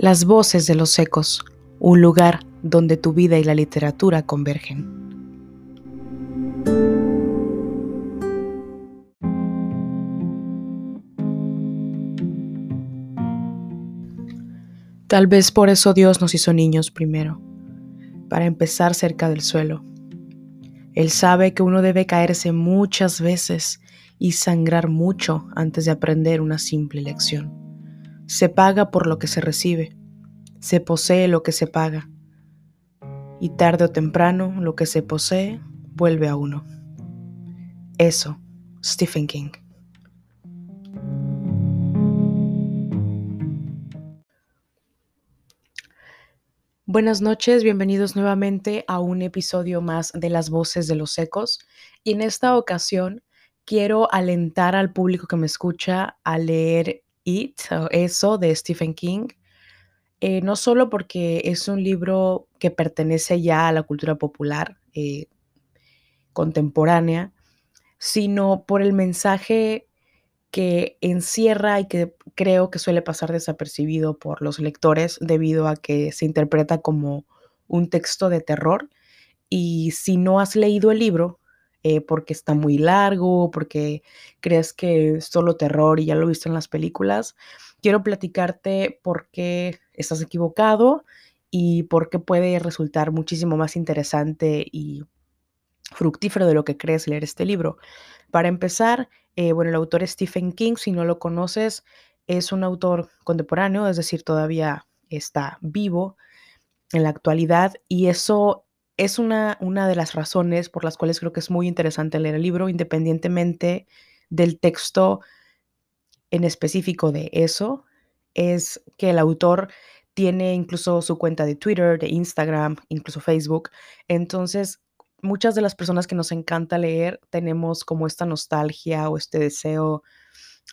Las voces de los ecos, un lugar donde tu vida y la literatura convergen. Tal vez por eso Dios nos hizo niños primero, para empezar cerca del suelo. Él sabe que uno debe caerse muchas veces y sangrar mucho antes de aprender una simple lección. Se paga por lo que se recibe, se posee lo que se paga, y tarde o temprano lo que se posee vuelve a uno. Eso, Stephen King. Buenas noches, bienvenidos nuevamente a un episodio más de Las Voces de los Ecos. Y en esta ocasión quiero alentar al público que me escucha a leer It, eso de Stephen King, eh, no solo porque es un libro que pertenece ya a la cultura popular eh, contemporánea, sino por el mensaje que encierra y que creo que suele pasar desapercibido por los lectores debido a que se interpreta como un texto de terror. Y si no has leído el libro, eh, porque está muy largo, porque crees que es solo terror y ya lo he visto en las películas. Quiero platicarte por qué estás equivocado y por qué puede resultar muchísimo más interesante y fructífero de lo que crees leer este libro. Para empezar, eh, bueno, el autor Stephen King, si no lo conoces, es un autor contemporáneo, es decir, todavía está vivo en la actualidad y eso es una, una de las razones por las cuales creo que es muy interesante leer el libro, independientemente del texto en específico de eso, es que el autor tiene incluso su cuenta de Twitter, de Instagram, incluso Facebook. Entonces, muchas de las personas que nos encanta leer tenemos como esta nostalgia o este deseo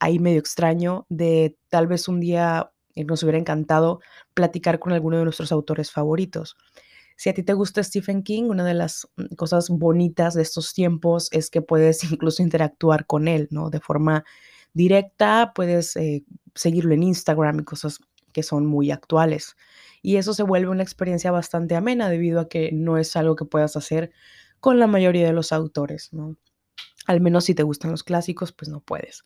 ahí medio extraño de tal vez un día nos hubiera encantado platicar con alguno de nuestros autores favoritos. Si a ti te gusta Stephen King, una de las mm, cosas bonitas de estos tiempos es que puedes incluso interactuar con él, ¿no? De forma directa, puedes eh, seguirlo en Instagram y cosas que son muy actuales. Y eso se vuelve una experiencia bastante amena debido a que no es algo que puedas hacer con la mayoría de los autores, ¿no? Al menos si te gustan los clásicos, pues no puedes.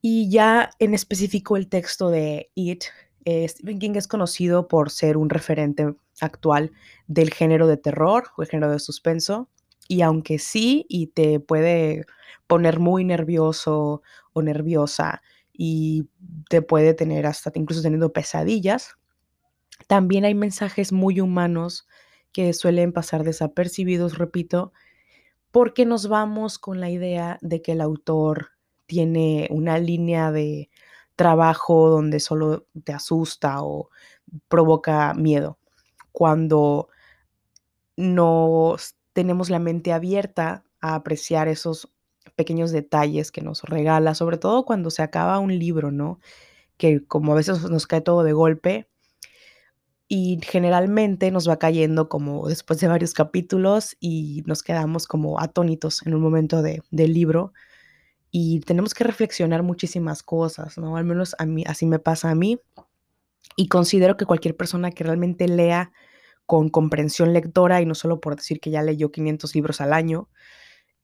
Y ya en específico el texto de It, eh, Stephen King es conocido por ser un referente actual del género de terror o el género de suspenso. Y aunque sí, y te puede poner muy nervioso o nerviosa y te puede tener hasta incluso teniendo pesadillas, también hay mensajes muy humanos que suelen pasar desapercibidos, repito, porque nos vamos con la idea de que el autor tiene una línea de trabajo donde solo te asusta o provoca miedo cuando no tenemos la mente abierta a apreciar esos pequeños detalles que nos regala, sobre todo cuando se acaba un libro, ¿no? Que como a veces nos cae todo de golpe y generalmente nos va cayendo como después de varios capítulos y nos quedamos como atónitos en un momento de, del libro y tenemos que reflexionar muchísimas cosas, ¿no? Al menos a mí, así me pasa a mí y considero que cualquier persona que realmente lea con comprensión lectora y no solo por decir que ya leyó 500 libros al año,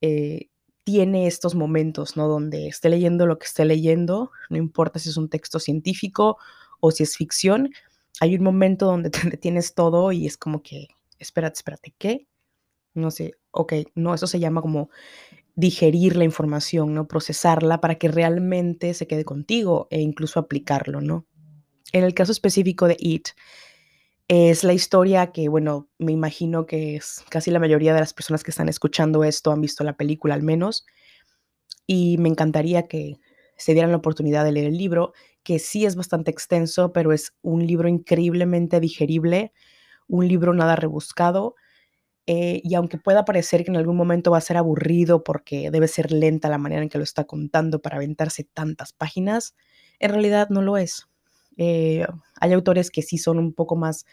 eh, tiene estos momentos, ¿no? Donde esté leyendo lo que esté leyendo, no importa si es un texto científico o si es ficción, hay un momento donde te detienes todo y es como que, espérate, espérate, ¿qué? No sé, ok, no, eso se llama como digerir la información, ¿no? Procesarla para que realmente se quede contigo e incluso aplicarlo, ¿no? En el caso específico de It, es la historia que, bueno, me imagino que es casi la mayoría de las personas que están escuchando esto han visto la película al menos. Y me encantaría que se dieran la oportunidad de leer el libro, que sí es bastante extenso, pero es un libro increíblemente digerible, un libro nada rebuscado. Eh, y aunque pueda parecer que en algún momento va a ser aburrido porque debe ser lenta la manera en que lo está contando para aventarse tantas páginas, en realidad no lo es. Eh, hay autores que sí son un poco más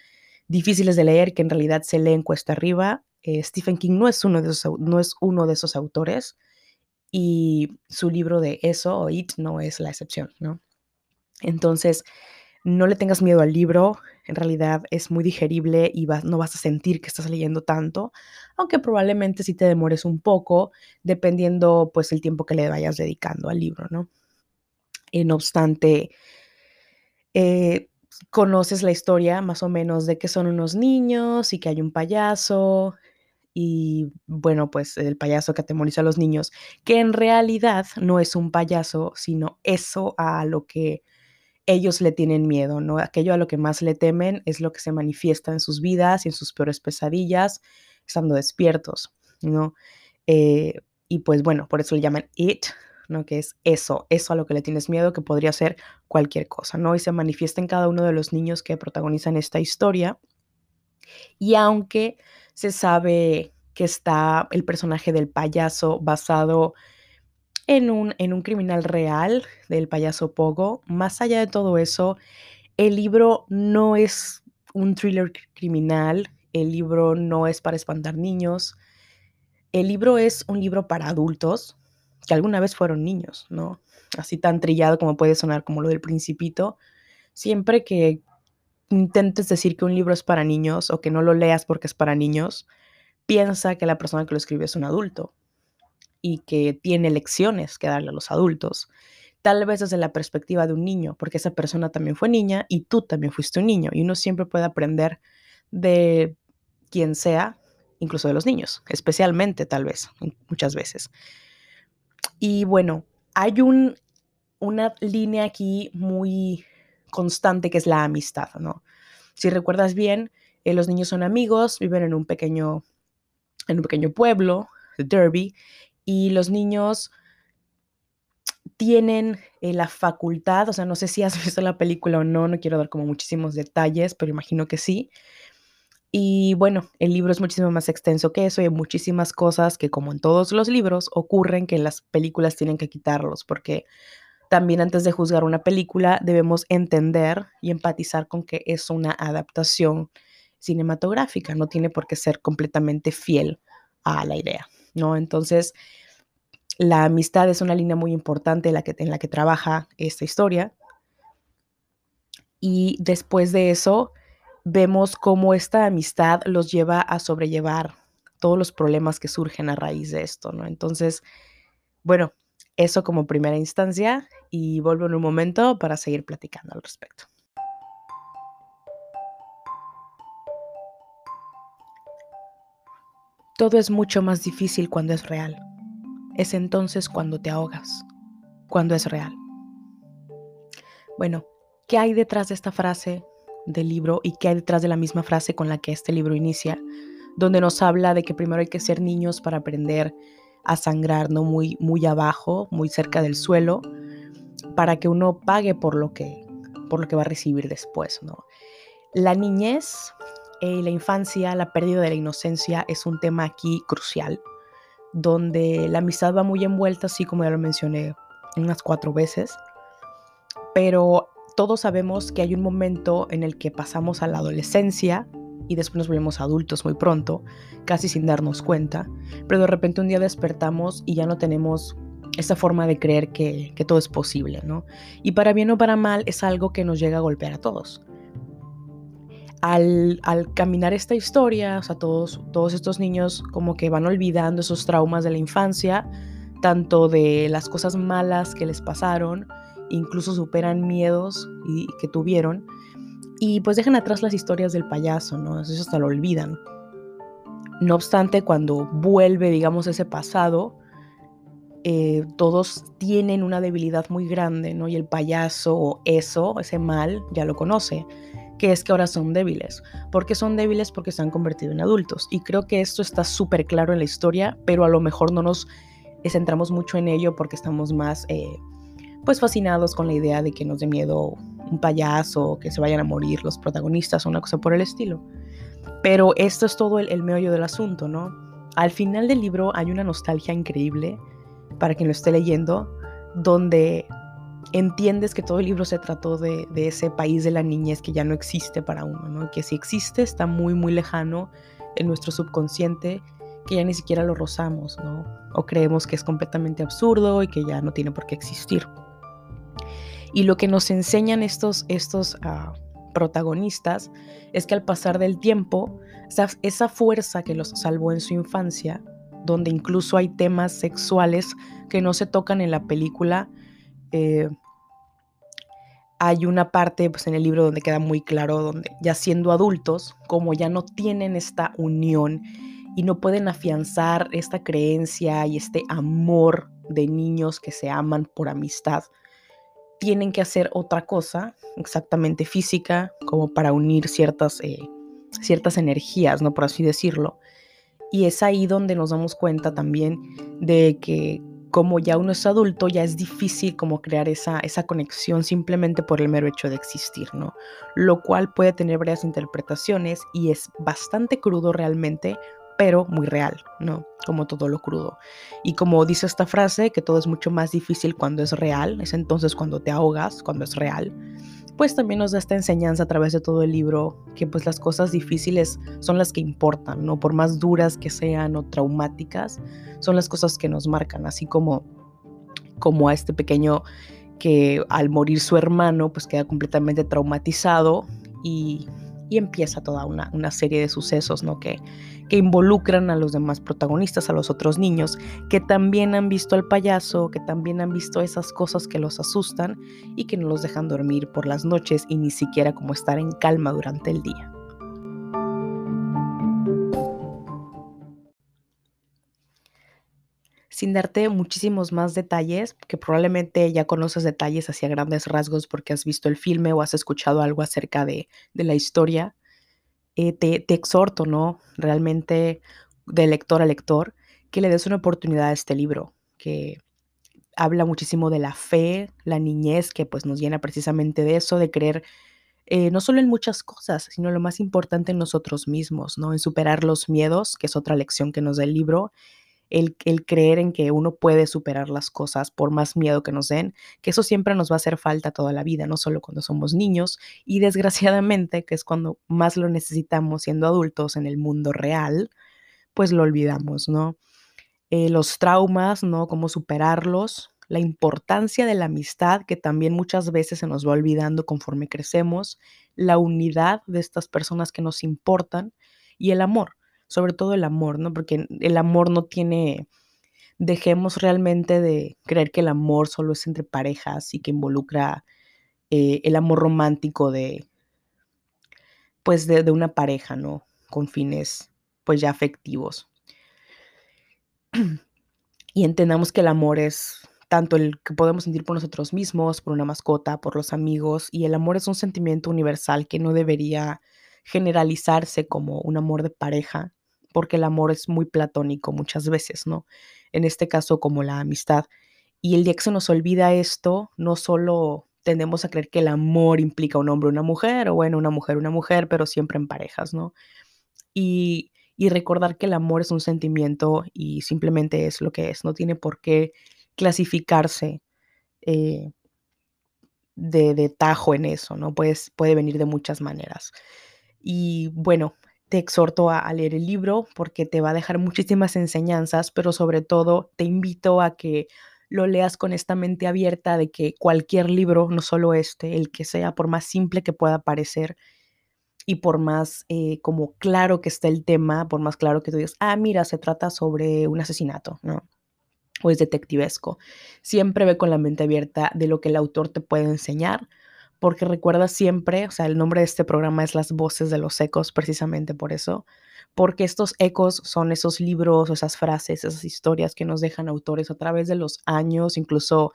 difíciles de leer, que en realidad se leen cuesta arriba. Eh, Stephen King no es, uno de esos, no es uno de esos autores y su libro de eso, o It, no es la excepción, ¿no? Entonces, no le tengas miedo al libro, en realidad es muy digerible y no vas a sentir que estás leyendo tanto, aunque probablemente sí te demores un poco, dependiendo pues el tiempo que le vayas dedicando al libro, ¿no? No obstante, eh, conoces la historia más o menos de que son unos niños y que hay un payaso y bueno, pues el payaso que atemoriza a los niños, que en realidad no es un payaso, sino eso a lo que ellos le tienen miedo, ¿no? Aquello a lo que más le temen es lo que se manifiesta en sus vidas y en sus peores pesadillas, estando despiertos, ¿no? Eh, y pues bueno, por eso le llaman it, ¿no? Que es eso, eso a lo que le tienes miedo, que podría ser cualquier cosa, ¿no? Y se manifiesta en cada uno de los niños que protagonizan esta historia. Y aunque se sabe que está el personaje del payaso basado en un, en un criminal real del payaso Pogo. Más allá de todo eso, el libro no es un thriller criminal, el libro no es para espantar niños, el libro es un libro para adultos que alguna vez fueron niños, ¿no? Así tan trillado como puede sonar como lo del principito. Siempre que intentes decir que un libro es para niños o que no lo leas porque es para niños, piensa que la persona que lo escribe es un adulto y que tiene lecciones que darle a los adultos. Tal vez desde la perspectiva de un niño, porque esa persona también fue niña y tú también fuiste un niño. Y uno siempre puede aprender de quien sea, incluso de los niños, especialmente tal vez, muchas veces. Y bueno, hay un, una línea aquí muy constante que es la amistad, ¿no? Si recuerdas bien, eh, los niños son amigos, viven en un pequeño, en un pequeño pueblo, Derby, y los niños tienen eh, la facultad, o sea, no sé si has visto la película o no, no quiero dar como muchísimos detalles, pero imagino que sí. Y bueno, el libro es muchísimo más extenso que eso y hay muchísimas cosas que como en todos los libros ocurren que las películas tienen que quitarlos, porque también antes de juzgar una película debemos entender y empatizar con que es una adaptación cinematográfica, no tiene por qué ser completamente fiel a la idea. ¿no? Entonces, la amistad es una línea muy importante en la que, en la que trabaja esta historia. Y después de eso, vemos cómo esta amistad los lleva a sobrellevar todos los problemas que surgen a raíz de esto, ¿no? Entonces, bueno, eso como primera instancia y vuelvo en un momento para seguir platicando al respecto. Todo es mucho más difícil cuando es real. Es entonces cuando te ahogas, cuando es real. Bueno, ¿qué hay detrás de esta frase del libro y qué hay detrás de la misma frase con la que este libro inicia? Donde nos habla de que primero hay que ser niños para aprender a sangrar, ¿no? Muy, muy abajo, muy cerca del suelo, para que uno pague por lo que, por lo que va a recibir después, ¿no? La niñez eh, la infancia, la pérdida de la inocencia es un tema aquí crucial, donde la amistad va muy envuelta, así como ya lo mencioné unas cuatro veces, pero todos sabemos que hay un momento en el que pasamos a la adolescencia y después nos volvemos adultos muy pronto, casi sin darnos cuenta, pero de repente un día despertamos y ya no tenemos esa forma de creer que, todo es posible, ¿no? Y para bien o para mal es algo que nos llega a golpear a todos al, caminar esta historia, o sea, todos, todos estos niños como que van olvidando esos traumas de la infancia, tanto de las cosas malas que les pasaron, incluso superan miedos y, que tuvieron, y pues dejan atrás las historias del payaso, ¿no? Eso hasta lo olvidan. No obstante, cuando vuelve, digamos, ese pasado, eh, todos tienen una debilidad muy grande, ¿no? Y el payaso o eso, ese mal, ya lo conoce que es que ahora son débiles. ¿Por qué son débiles? Porque se han convertido en adultos. Y creo que esto está súper claro en la historia, pero a lo mejor no nos centramos mucho en ello porque estamos más eh, pues fascinados con la idea de que nos dé miedo un payaso, que se vayan a morir los protagonistas o una cosa por el estilo. Pero esto es todo el, meollo del asunto, ¿no? Al final del libro hay una nostalgia increíble para quien lo esté leyendo, donde entiendes que todo el libro se trató de, ese país de la niñez que ya no existe para uno, ¿no? Que si existe está muy, muy lejano en nuestro subconsciente, que ya ni siquiera lo rozamos, ¿no? O creemos que es completamente absurdo y que ya no tiene por qué existir. Y lo que nos enseñan estos, estos uh, protagonistas es que al pasar del tiempo, esa, fuerza que los salvó en su infancia, donde incluso hay temas sexuales que no se tocan en la película, eh, hay una parte pues, en el libro donde queda muy claro, donde ya siendo adultos, como ya no tienen esta unión y no pueden afianzar esta creencia y este amor de niños que se aman por amistad, tienen que hacer otra cosa, exactamente física, como para unir ciertas, eh, ciertas energías, ¿no? Por así decirlo. Y es ahí donde nos damos cuenta también de que como ya uno es adulto, ya es difícil como crear esa, esa conexión simplemente por el mero hecho de existir, ¿no? Lo cual puede tener varias interpretaciones y es bastante crudo realmente pero muy real, ¿no? Como todo lo crudo. Y como dice esta frase, que todo es mucho más difícil cuando es real, es entonces cuando te ahogas, cuando es real, pues también nos da esta enseñanza a través de todo el libro, que pues las cosas difíciles son las que importan, ¿no? Por más duras que sean o traumáticas, son las cosas que nos marcan, así como, como a este pequeño que al morir su hermano, pues queda completamente traumatizado y y empieza toda una, una serie de sucesos ¿no? que, que involucran a los demás protagonistas, a los otros niños, que también han visto al payaso, que también han visto esas cosas que los asustan y que no los dejan dormir por las noches y ni siquiera como estar en calma durante el día. Sin darte muchísimos más detalles, que probablemente ya conoces detalles hacia grandes rasgos porque has visto el filme o has escuchado algo acerca de, la historia, eh, te, exhorto, ¿no? Realmente de lector a lector, que le des una oportunidad a este libro, que habla muchísimo de la fe, la niñez, que pues nos llena precisamente de eso, de creer eh, no solo en muchas cosas, sino lo más importante en nosotros mismos, ¿no? En superar los miedos, que es otra lección que nos da el libro, el, creer en que uno puede superar las cosas por más miedo que nos den, que eso siempre nos va a hacer falta toda la vida, no solo cuando somos niños y desgraciadamente, que es cuando más lo necesitamos siendo adultos en el mundo real, pues lo olvidamos, ¿no? Eh, los traumas, ¿no? Cómo superarlos, la importancia de la amistad, que también muchas veces se nos va olvidando conforme crecemos, la unidad de estas personas que nos importan y el amor sobre todo el amor, ¿no? Porque el amor no tiene, dejemos realmente de creer que el amor solo es entre parejas y que involucra eh, el amor romántico de, pues de, de, una pareja, ¿no? Con fines, pues ya afectivos. Y entendamos que el amor es tanto el que podemos sentir por nosotros mismos, por una mascota, por los amigos, y el amor es un sentimiento universal que no debería generalizarse como un amor de pareja, porque el amor es muy platónico muchas veces, ¿no? En este caso como la amistad. Y el día que se nos olvida esto, no solo tendemos a creer que el amor implica un hombre una mujer, o bueno, una mujer una mujer, pero siempre en parejas, ¿no? Y, y recordar que el amor es un sentimiento y simplemente es lo que es, no tiene por qué clasificarse eh, de, de, tajo en eso, ¿no? Pues, puede venir de muchas maneras. Y bueno, te exhorto a, leer el libro porque te va a dejar muchísimas enseñanzas, pero sobre todo te invito a que lo leas con esta mente abierta de que cualquier libro, no solo este, el que sea, por más simple que pueda parecer y por más eh, como claro que esté el tema, por más claro que tú digas, ah, mira, se trata sobre un asesinato, ¿no? O es detectivesco. Siempre ve con la mente abierta de lo que el autor te puede enseñar porque recuerda siempre, o sea, el nombre de este programa es Las voces de los ecos, precisamente por eso, porque estos ecos son esos libros, esas frases, esas historias que nos dejan autores a través de los años, incluso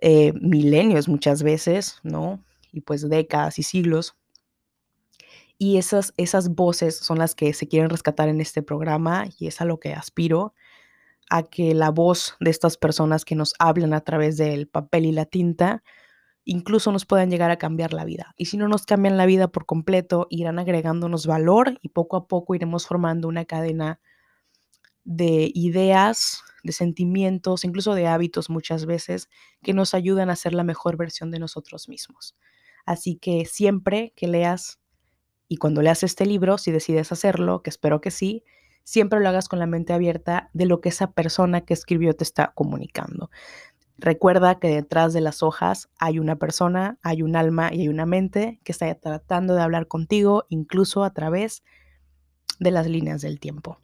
eh, milenios muchas veces, ¿no? Y pues décadas y siglos. Y esas, esas voces son las que se quieren rescatar en este programa y es a lo que aspiro, a que la voz de estas personas que nos hablan a través del papel y la tinta, incluso nos puedan llegar a cambiar la vida. Y si no nos cambian la vida por completo, irán agregándonos valor y poco a poco iremos formando una cadena de ideas, de sentimientos, incluso de hábitos muchas veces, que nos ayudan a ser la mejor versión de nosotros mismos. Así que siempre que leas y cuando leas este libro, si decides hacerlo, que espero que sí, siempre lo hagas con la mente abierta de lo que esa persona que escribió te está comunicando Recuerda que detrás de las hojas hay una persona, hay un alma y hay una mente que está tratando de hablar contigo, incluso a través de las líneas del tiempo.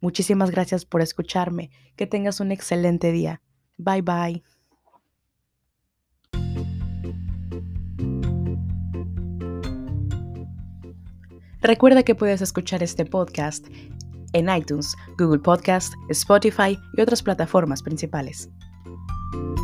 Muchísimas gracias por escucharme. Que tengas un excelente día. Bye bye. Recuerda que puedes escuchar este podcast en iTunes, Google Podcast, Spotify y otras plataformas principales. thank you